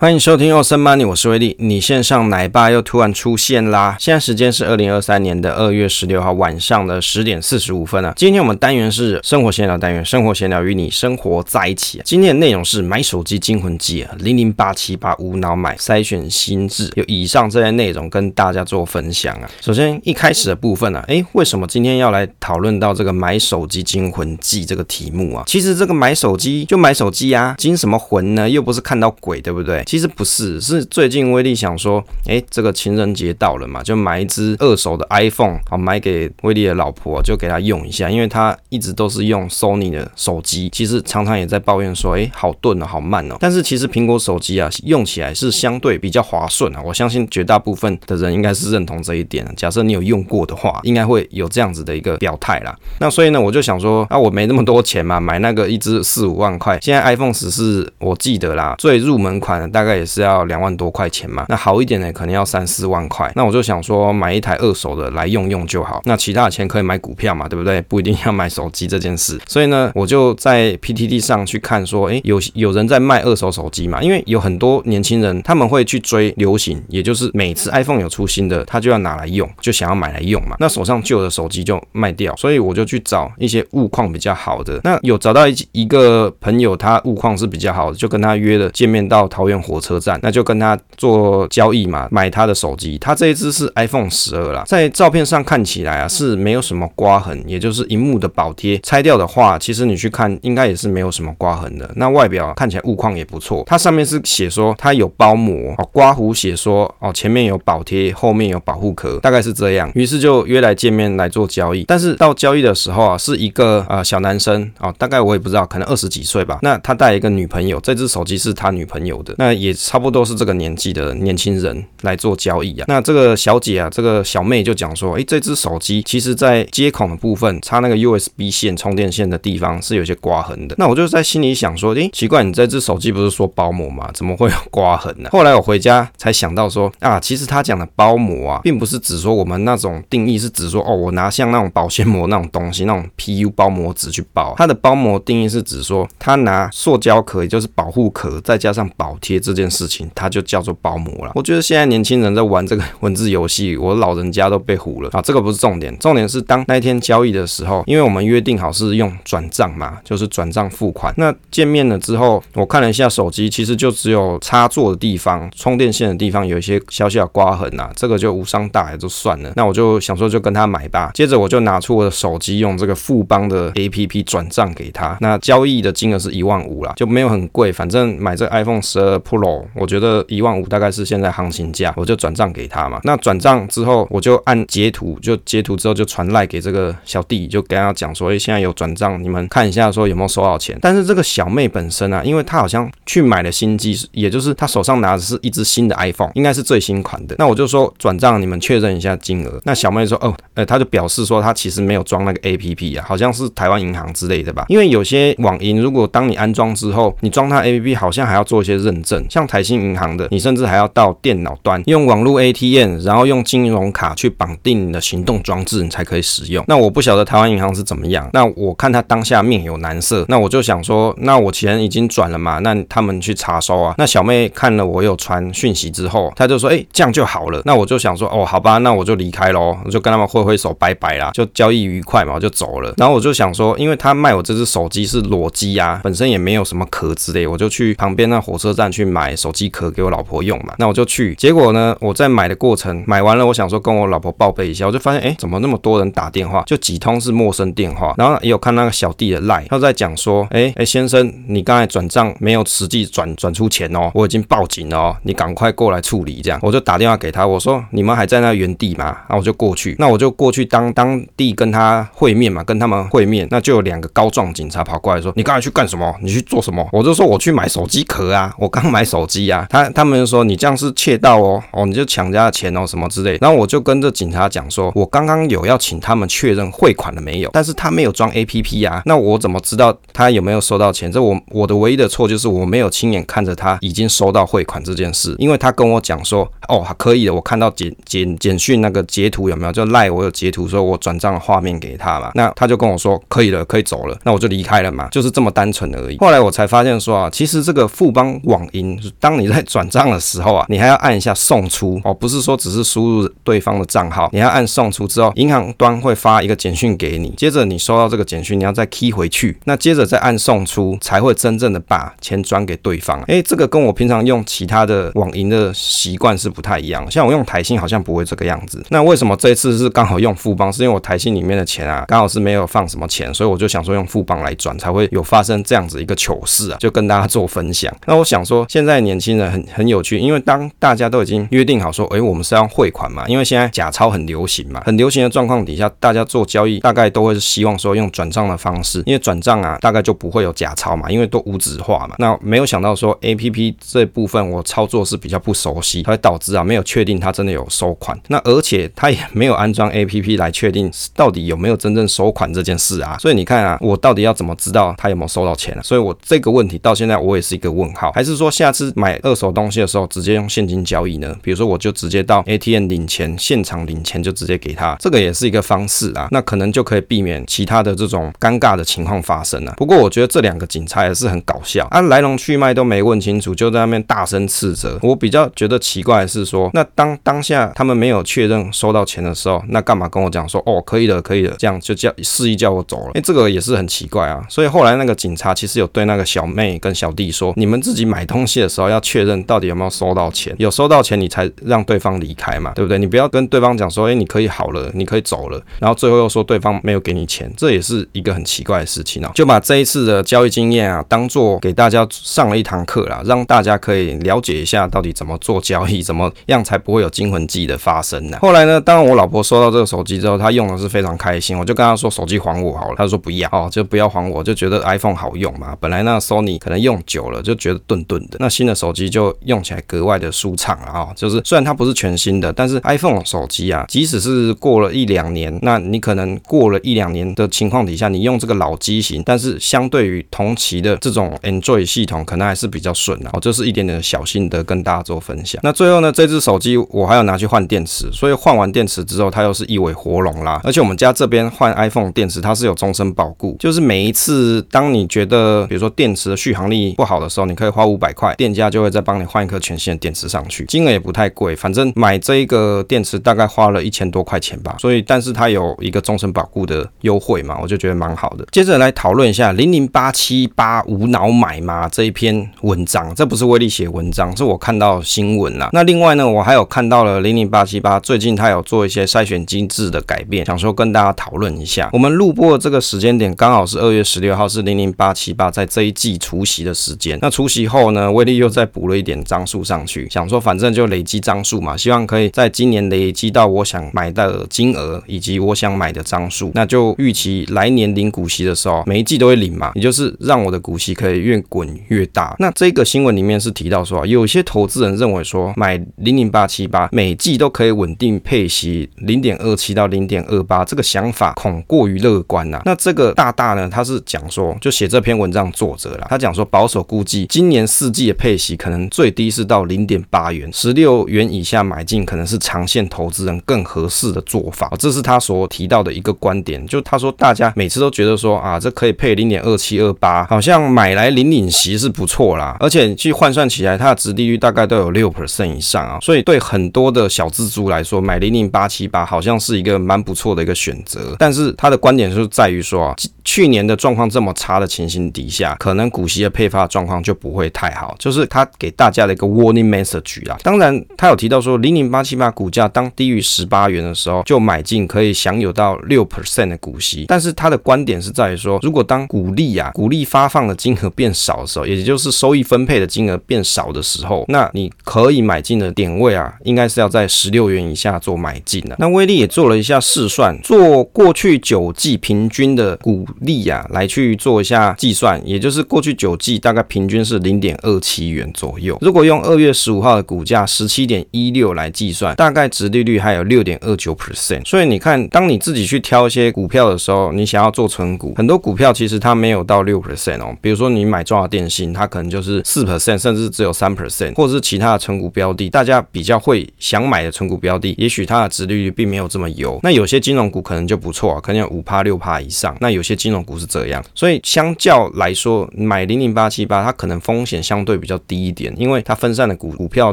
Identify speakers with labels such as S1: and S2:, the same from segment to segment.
S1: 欢迎收听欧森 Money，我是威利。你线上奶爸又突然出现啦！现在时间是二零二三年的二月十六号晚上的十点四十五分啊。今天我们单元是生活闲聊单元，生活闲聊与你生活在一起。今天的内容是买手机惊魂记啊，零零八七八无脑买筛选心智，有以上这些内容跟大家做分享啊。首先一开始的部分呢、啊，诶，为什么今天要来讨论到这个买手机惊魂记这个题目啊？其实这个买手机就买手机啊，惊什么魂呢？又不是看到鬼，对不对？其实不是，是最近威利想说，哎，这个情人节到了嘛，就买一支二手的 iPhone，好买给威利的老婆，就给她用一下，因为她一直都是用 Sony 的手机，其实常常也在抱怨说，哎，好钝哦，好慢哦。但是其实苹果手机啊，用起来是相对比较滑顺啊，我相信绝大部分的人应该是认同这一点。假设你有用过的话，应该会有这样子的一个表态啦。那所以呢，我就想说，啊，我没那么多钱嘛，买那个一支四五万块，现在 iPhone 十四我记得啦，最入门款的大概也是。要两万多块钱嘛？那好一点呢可能要三四万块。那我就想说买一台二手的来用用就好。那其他的钱可以买股票嘛？对不对？不一定要买手机这件事。所以呢，我就在 PTT 上去看说，诶，有有人在卖二手手机嘛？因为有很多年轻人他们会去追流行，也就是每次 iPhone 有出新的，他就要拿来用，就想要买来用嘛。那手上旧的手机就卖掉，所以我就去找一些物况比较好的。那有找到一一个朋友，他物况是比较好的，就跟他约了见面到桃园火车站。那就跟他做交易嘛，买他的手机。他这一只是 iPhone 十二啦，在照片上看起来啊是没有什么刮痕，也就是荧幕的保贴拆掉的话，其实你去看应该也是没有什么刮痕的。那外表看起来物况也不错，它上面是写说它有包膜哦，刮胡写说哦前面有保贴，后面有保护壳，大概是这样。于是就约来见面来做交易。但是到交易的时候啊，是一个呃小男生哦，大概我也不知道，可能二十几岁吧。那他带一个女朋友，这只手机是他女朋友的，那也差不多。是这个年纪的年轻人来做交易啊，那这个小姐啊，这个小妹就讲说，诶，这只手机其实在接孔的部分插那个 USB 线充电线的地方是有些刮痕的。那我就在心里想说，诶，奇怪，你这只手机不是说包膜吗？怎么会有刮痕呢？后来我回家才想到说，啊，其实他讲的包膜啊，并不是指说我们那种定义，是指说哦，我拿像那种保鲜膜那种东西，那种 PU 包膜纸去包。它的包膜定义是指说，他拿塑胶壳，也就是保护壳，再加上保贴这件事情。它就叫做包膜了。我觉得现在年轻人在玩这个 文字游戏，我老人家都被唬了啊！这个不是重点，重点是当那一天交易的时候，因为我们约定好是用转账嘛，就是转账付款。那见面了之后，我看了一下手机，其实就只有插座的地方、充电线的地方有一些小小刮痕啊，这个就无伤大雅，就算了。那我就想说就跟他买吧。接着我就拿出我的手机，用这个富邦的 APP 转账给他。那交易的金额是一万五啦，就没有很贵，反正买这 iPhone 十二 Pro，我觉得。一万五大概是现在行情价，我就转账给他嘛。那转账之后，我就按截图，就截图之后就传赖给这个小弟，就跟他讲说，哎，现在有转账，你们看一下，说有没有收到钱。但是这个小妹本身啊，因为她好像去买了新机，也就是她手上拿的是一只新的 iPhone，应该是最新款的。那我就说转账，你们确认一下金额。那小妹说，哦，呃，她就表示说她其实没有装那个 APP 啊，好像是台湾银行之类的吧。因为有些网银，如果当你安装之后，你装它 APP，好像还要做一些认证，像台新银行。的，你甚至还要到电脑端用网络 ATM，然后用金融卡去绑定你的行动装置，你才可以使用。那我不晓得台湾银行是怎么样。那我看他当下面有难色，那我就想说，那我钱已经转了嘛，那他们去查收啊。那小妹看了我有传讯息之后，她就说，哎，这样就好了。那我就想说，哦，好吧，那我就离开喽，我就跟他们挥挥手拜拜啦，就交易愉快嘛，我就走了。然后我就想说，因为他卖我这只手机是裸机啊，本身也没有什么壳之类，我就去旁边那火车站去买手机壳。给我老婆用嘛，那我就去。结果呢，我在买的过程买完了，我想说跟我老婆报备一下，我就发现，哎，怎么那么多人打电话？就几通是陌生电话，然后也有看那个小弟的赖，他在讲说，哎哎，先生，你刚才转账没有实际转转出钱哦，我已经报警了哦，你赶快过来处理。这样，我就打电话给他，我说你们还在那原地吗？然后我就过去，那我就过去当当地跟他会面嘛，跟他们会面，那就有两个高壮警察跑过来说，你刚才去干什么？你去做什么？我就说我去买手机壳啊，我刚买买手机啊，他。他们就说，你这样是窃盗哦，哦，你就抢人家钱哦，什么之类。然后我就跟这警察讲说，我刚刚有要请他们确认汇款了没有，但是他没有装 APP 啊，那我怎么知道他有没有收到钱？这我我的唯一的错就是我没有亲眼看着他已经收到汇款这件事，因为他跟我讲说，哦，可以的，我看到简简简讯那个截图有没有？就赖我有截图说我转账的画面给他嘛，那他就跟我说可以了，可以走了，那我就离开了嘛，就是这么单纯而已。后来我才发现说啊，其实这个富邦网银当你在转账的时候啊，你还要按一下送出哦，不是说只是输入对方的账号，你要按送出之后，银行端会发一个简讯给你，接着你收到这个简讯，你要再 key 回去，那接着再按送出，才会真正的把钱转给对方。诶，这个跟我平常用其他的网银的习惯是不太一样，像我用台信好像不会这个样子。那为什么这次是刚好用富邦？是因为我台信里面的钱啊，刚好是没有放什么钱，所以我就想说用富邦来转，才会有发生这样子一个糗事啊，就跟大家做分享。那我想说，现在年轻人很很有趣，因为当大家都已经约定好说，诶，我们是要汇款嘛，因为现在假钞很流行嘛，很流行的状况底下，大家做交易大概都会是希望说用转账的方式，因为转账啊，大概就不会有假钞嘛，因为都无纸化嘛。那没有想到说 APP 这部分我操作是比较不熟悉，它会导致啊没有确定它真的有收款，那而且它也没有安装 APP 来确定到底有没有真正收款这件事啊。所以你看啊，我到底要怎么知道他有没有收到钱啊？所以我这个问题到现在我也是一个问号，还是说下次买二手东西的时候直接用现金交易呢？比如说我就直接到 ATM 领钱，现场领钱就直接给他，这个也是一个方式啊。那可能就可以避免其他的这种尴尬的情况发生了。不过我觉得这两个警察也是很搞笑啊，来龙去脉都没问清楚，就在那边大声斥责。我比较觉得奇怪的是说，那当当下他们没有确认收到钱的时候，那干嘛跟我讲说哦可以的可以的，这样就叫示意叫我走了？哎，这个也是很奇怪啊。所以后来那个警察其实有对那个小妹跟小弟说，你们自己买东西的时候要确认到底有没有收到钱，有收到钱你才让对方离开嘛，对不对？你不要跟对方讲说，哎，你可以好了，你可以走了，然后最后又说对方没有给你钱，这也是一个很奇怪的事情啊。就把这一次的交易经验啊，当做给大家上了一堂课啦，让大家可以了解一下到底怎么做交易，怎么样才不会有惊魂记的发生呢？后来呢，当我老婆收到这个手机之后，她用的是非常开心，我就跟她说手机还我好了，她说不要哦，就不要还我，就觉得 iPhone 好用嘛。本来那 Sony 可能用久了就觉得顿顿的，那新的手机就用起来格外的舒畅了啊。就是虽然它不是全新的，但是 iPhone 手机啊，即使是过了一两年，那你可能过了一两年的情况底下，你用这个老机型，但是相对于同期的这种 Android 系统，可能还是比较顺的哦。这是一点点小心得跟大家做分享。那最后呢，这只手机我还要拿去换电池，所以换完电池之后，它又是一尾活龙啦。而且我们家这边换 iPhone 电池，它是有终身保固，就是每一次当你觉得比如说电池的续航力不好的时候，你可以花五百块，店家就会再帮你换一颗全新的电池上去，金额也不太贵，反正买这一个电池大概花了一千多块钱吧。所以，但是它有一个终身保固的优惠嘛，我就觉得蛮好的。接着来讨论一下零零八七八无脑买吗这一篇文章，这不是威力写文章，是我看到新闻啦。那另外呢，我还有看到了零零八七八最近它有做一些筛选机制的改变，想说跟大家讨论一下。我们录播的这个时间点刚好是二月十六号，是零零八七八在这一季除夕的时间。那除夕后呢，威力又再补了一点张数上去，想说反正就累积张数嘛，希望可以在今年累积到我想买的金额以及我想买的张数，那就预期来年领股息的时候，每一季都会领嘛，也就是让我的股息可以越滚越大。那这个新闻里面是提到说，有些投资人认为说买零零八七八每季都可以稳定配息零点二七到零点二八，这个想法恐过于乐观呐。那这个大大呢，他是讲说，就写这篇文章作者啦，他讲说保守估计今年四季的配息可能最低是到零点八元，十六元以下买进可能是长线投资人更合适的做法。这是他所提到的一个观点，就他说大家每次都觉得说啊，这可以配零点二七二八，好像买来领领息是不错啦，而且去换算起来，它的殖利率大概都有六 percent 以上啊，所以对很多的小资族来说，买零零八七八好像是一个蛮不错的一个选择。但是他的观点就是在于说啊，去年的状况这么差的情形底下，可能股息的配发状况就不会太好，就是他给大家的一个 warning message 啊。当然，他有提到说零零八七八股价当低于十八元的时候就买进，可以享有到六 percent 的股息。但是他的观点是在于说，如果当股利啊，股利发放的金额变少的时候，也就是收益分配的金额变少的时候，那你可以买进的点位啊，应该是要在十六元以下做买进的。那威力也做了一下试算，做过去九季平均的股利啊，来去做一下计算，也就是过去九季大概平均是零点二七元左右。如果用二月十五号的股价十七点一六来计算，大概殖利率还有六点二九 percent。所以你看，当你自己去挑一些股票的时候，你想要做存股，很多股票其实它没有到六 percent 哦。比如说你买中华电信，它可能就是四 percent，甚至只有三 percent，或者是其他的存股标的，大家比较会想买的存股标的，也许它的值利率并没有这么优。那有些金融股可能就不错啊，可能有五趴六趴以上。那有些金融股是这样，所以相较来说，买零零八七八它可能风险相对比较低一点，因为它分散的股股票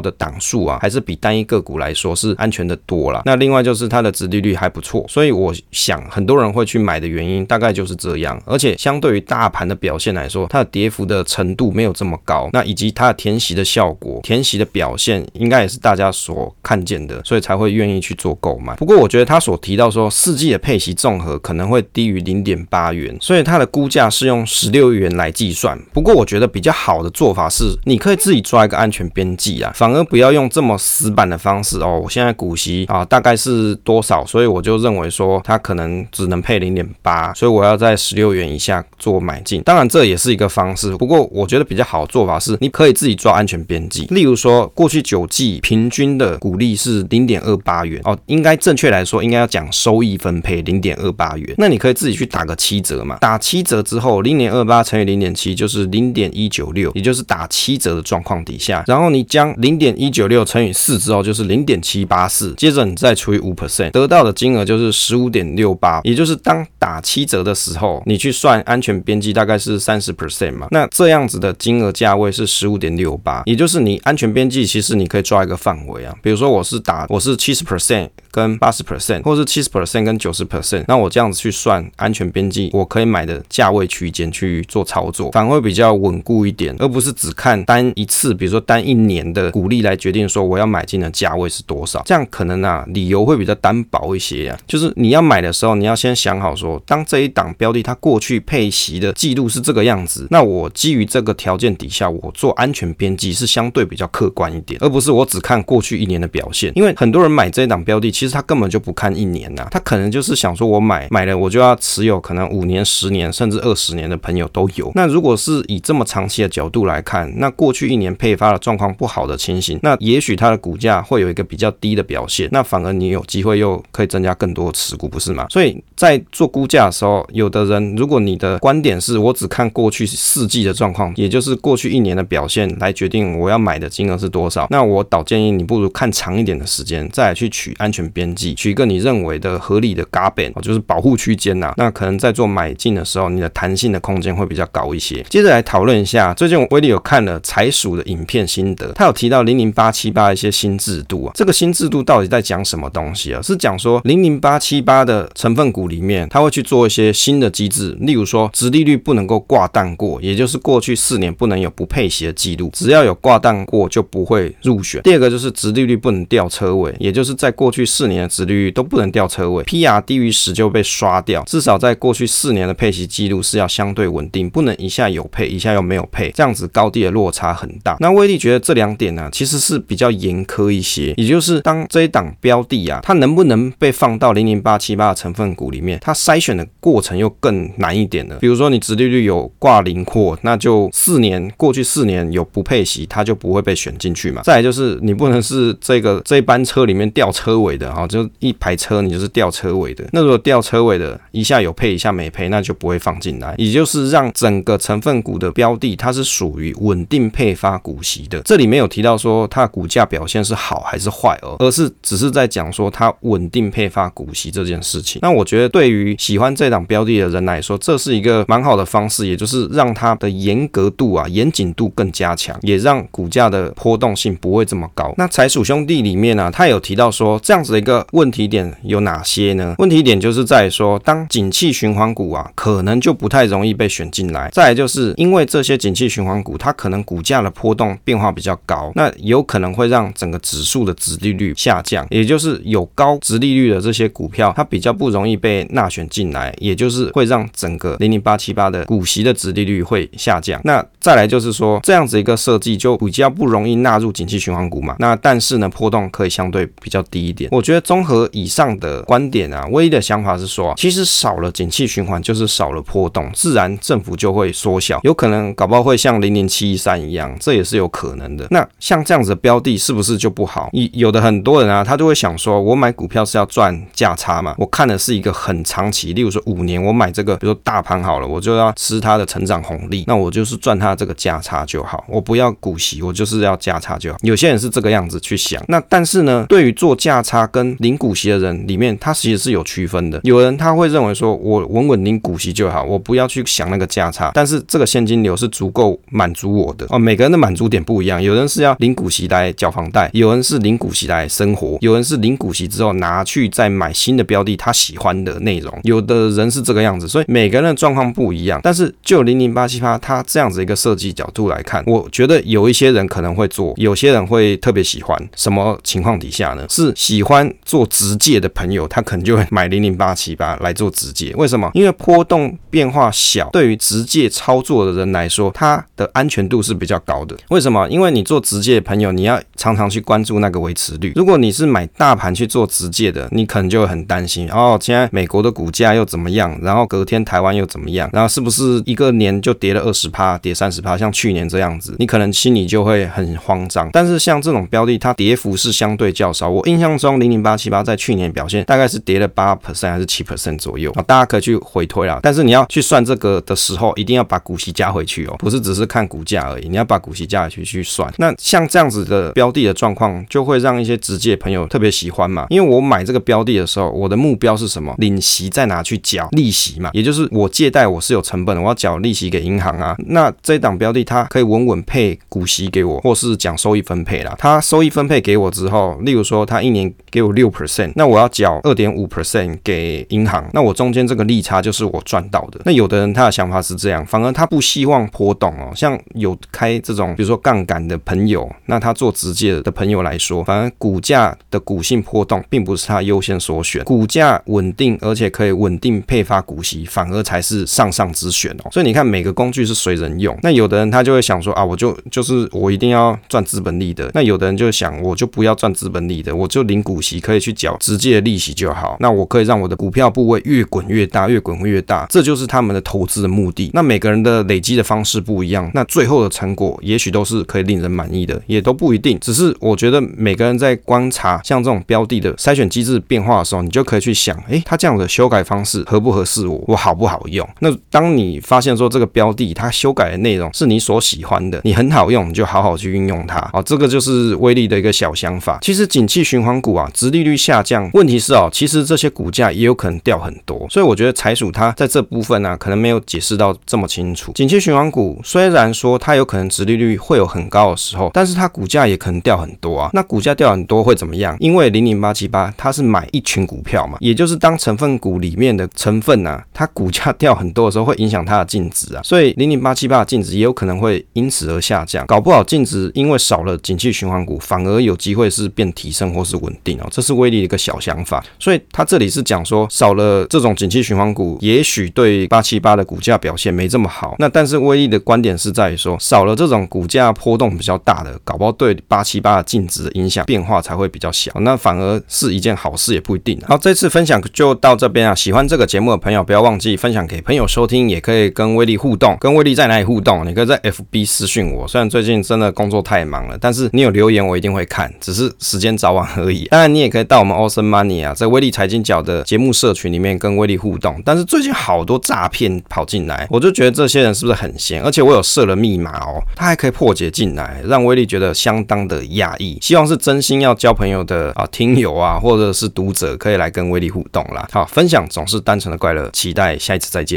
S1: 的档数啊，还是比单一个股来说是安全的多啦。那另外就是它的殖利率还不错，所以我想很多人会去买的原因大概就是这样。而且相对于大盘的表现来说，它的跌幅的程度没有这么高，那以及它的填息的效果，填息的表现应该也是大家所看见的，所以才会愿意去做购买。不过我觉得他所提到说四季的配息综合可能会低于零点八元，所以它的估价是用十六元来计算。不过我觉得比较好的做法是，你可以自己抓一个安全边际啊，反而不要用这么死板的方式哦。我现在股息啊大概是多少，所以我就认为说它可能只能配零点八，所以我要在十六元以下做买进。当然这也是一个方式，不过我觉得比较好的做法是，你可以自己抓安全边际。例如说，过去九季平均的股利是零点二八元哦，应该正确来说应该要讲收益分配零点二八元。那你可以自己去打个七折嘛，打七折之后，零点二八乘以零点七就是零点一九六，也就是打七七折的状况底下，然后你将零点一九六乘以四之后就是零点七八四，接着你再除以五 percent，得到的金额就是十五点六八，也就是当打七折的时候，你去算安全边际大概是三十 percent 嘛，那这样子的金额价位是十五点六八，也就是你安全边际其实你可以抓一个范围啊，比如说我是打我是七十 percent 跟八十 percent，或是七十 percent 跟九十 percent，那我这样子去算安全边际，我可以买的价位区间去做操作，反而会比较稳固一点，而不是只看看单一次，比如说单一年的股利来决定说我要买进的价位是多少，这样可能啊理由会比较单薄一些呀、就是你要买的时候，你要先想好说，当这一档标的它过去配息的记录是这个样子，那我基于这个条件底下，我做安全边际是相对比较客观一点，而不是我只看过去一年的表现。因为很多人买这一档标的，其实他根本就不看一年呐、他可能就是想说我买买了我就要持有，可能五年、十年甚至二十年的朋友都有。那如果是以这么长期的角度来看，那过去一年配发的状况不好的情形，那也许它的股价会有一个比较低的表现，那反而你有机会又可以增加更多的持股，不是吗？所以在做估价的时候，有的人如果你的观点是我只看过去四季的状况，也就是过去一年的表现来决定我要买的金额是多少，那我倒建议你不如看长一点的时间，再来去取安全边际，取一个你认为的合理的 g a b 就是保护区间呐。那可能在做买进的时候，你的弹性的空间会比较高一些。接着来讨论一下，最近我威力有看了财鼠的影片心得，他有提到零零八七八一些新制度啊，这个新制度到底在讲什么东西啊？是讲说零零八七八的成分股里面，他会去做一些新的机制，例如说，殖利率不能够挂档过，也就是过去四年不能有不配息的记录，只要有挂档过就不会入选。第二个就是殖利率不能吊车尾，也就是在过去四年的殖利率都不能吊车尾，PR 低于十就被刷掉，至少在过去四年的配息记录是要相对稳定，不能一下有配，一下又没有配，这样子高低的落差很大。那威力觉得这两点呢、其实是比较严苛一些，也就是当这一档标的啊，它能不能被放到零零八七八的成分股里面，它筛选的过程又更难一点了。比如说你直利率有挂零货，那就四年过去四年有不配息，它就不会被选进去嘛。再来就是你不能是这个这班车里面吊车尾的啊，就一排车你就是吊车尾的。那如果吊车尾的一下有配一下没配，那就不会放进来。也就是让整个成分股的标的它是属于稳定配发股息的。这里没有提到说它的股价表现是好还是坏哦，而是只是在讲说它稳定配发股息这件事情。那我觉得对于喜欢这档标的的人来说，这是一个蛮好的方式，也就是让它的严格度啊、严谨度更加强，也让股价的波动性不会这么高。那财鼠兄弟里面呢、啊，他有提到说这样子的一个问题点有哪些呢？问题点就是在说，当景气循环股啊，可能就不太容易被选进来。再就是因为这些景气循环股，它可能股价的波动变化比较高，那有可能会让整个指数的值利率下降，也就是有高值利率的这些股票，它比较不容易被纳选进来，也就是会让整个零零八七八的股息的值利率会下降。那再来就是说，这样子一个设计就比较不容易纳入景气循环股嘛。那但是呢，波动可以相对比较低一点。我觉得综合以上的观点啊，唯一的想法是说，其实少了景气循环就是少了波动，自然振幅就会缩小，有可能搞不好会像零零七一三一样，这也是有可能的。那像这样子的标的，是不是就不好？有有的很多人啊，他就会想说，我买股票是要赚价差嘛，我看的是一个很长期，例如说五年，我买这个，比如说大盘好了，我就要吃它的成长红利，那我就是赚它这个价差就好，我不要股息，我就是要价差就好。有些人是这个样子去想，那但是呢，对于做价差跟领股息的人里面，他其实是有区分的。有人他会认为说，我稳稳领股息就好，我不要去想那个价差，但是这个现金流是足够满足我的哦。每个人的满足点不一样，有人是要领股息来缴房贷，有人是领股息来生活，有人是领股息之后拿去再买新的标的，他喜欢的内容。有的人是这个样子，所以每个人的状况不一样。但是就零零八七八它这样子一个设计角度来看，我觉得有一些人可能会做，有些人会特别喜欢。什么情况底下呢？是喜欢做直借的朋友，他可能就会买零零八七八来做直借。为什么？因为波动变化小，对于直借操作的人来说，它的安全度度是比较高的。为什么？因为你做直借的朋友，你要常常去关注那个维持率。如果你是买大盘去做直借的，你可能就会很担心哦，现在美国的股价又怎么样？然后隔天台湾又怎么样？然后是不是一个年就跌了二十趴，跌三十趴？像去年这样子，你可能心里就会很慌张。但是像这种标的，它跌幅是相对较少。我印象中，零零八七八在去年表现大概是跌了八 percent 还是七 percent 左右啊？大家可以去回推啊。但是你要去算这个的时候，一定要把股息加回去哦，不是只是看股价而已，你要把股息加回去去算。那像这样子的标的的状况，就会让一些直接朋友特别喜欢嘛。因为我买这个标的的时候，我的目标是什么？领息再拿去缴利息嘛，也就是我借贷我是有成本的，我要缴利息给银行啊。那这档标的它可以稳稳配股息给我，或是讲收益分配啦。它收益分配给我之后，例如说它一年给我六 percent，那我要缴二点五 percent 给银行，那我中间这个利差就是我赚到的。那有的人他的想法是这样，反而他不希望波动哦。像有开这种比如说杠杆的朋友，那他做直接的朋友来说，反而股价的股性波动并不是他优先所选，股价稳定而且可以稳定配发股息，反而才是上上之选哦。所以你看每个工具是随人用。那有的人他就会想说啊，我就就是我一定要赚资本利的。那有的人就想，我就不要赚资本利的，我就领股息可以去缴直接的利息就好。那我可以让我的股票部位越滚越大，越滚越大，这就是他们的投资的目的。那每个人的累积的方式不一样，那最后的成果也许都是可以令人满意的，也都不一定。只是我觉得每个人在观察像这种标的的筛选机制变化的时候，你就可以去想，诶，他这样的修改方式合不合适我？我好不好用？那当你发现说这个标的它修改的内容是你所喜欢的，你很好用，你就好好去运用它。哦，这个就是威力的一个小想法。其实景气循环股啊，殖利率下降，问题是哦，其实这些股价也有可能掉很多。所以我觉得财鼠它在这部分呢、啊，可能没有解释到这么清楚。景气循环股虽然说它有可能殖利率会有很高的时候，但是它股价也可能掉很多啊。那股价掉很多会怎么样？因为零零八七八它是买一群股票嘛，也就是当成分股里面的成分呢、啊，它股价掉很多的时候，会影响它的净值啊。所以零零八七八的净值也有可能会因此而下降，搞不好净值因为少了景气循环股，反而有机会是变提升或是稳定哦。这是威力的一个小想法。所以他这里是讲说少了这种景气循环股，也许对八七八的股价表现没这么好。那但是威力的观点是在于说，少了这种股价波动比较大的，搞不好对八七八的净值的影响变化才会比较小。那反而是一件好事，也不一定。好，这次分享就到这边啊。喜欢这个节目的朋友，不要忘记分享给朋友收听，也可以跟威力互动。跟威力在哪里互动？你可以在 FB 私讯我。虽然最近真的工作太忙了，但是你有留言我一定会看，只是时间早晚而已。当然，你也可以到我们 Awesome Money 啊，在威力财经角的节目社群里面跟威力互动。但是最近好多诈骗跑进来，我就觉得这些人是不是很闲？而且我有设了密码哦，他还可以破解进来，让威力觉得相当的压抑。希望是真心要交朋友的啊，听友啊，或者是读者可以来跟威力互动啦。好，分享总是单纯的快乐，期待下一次再见。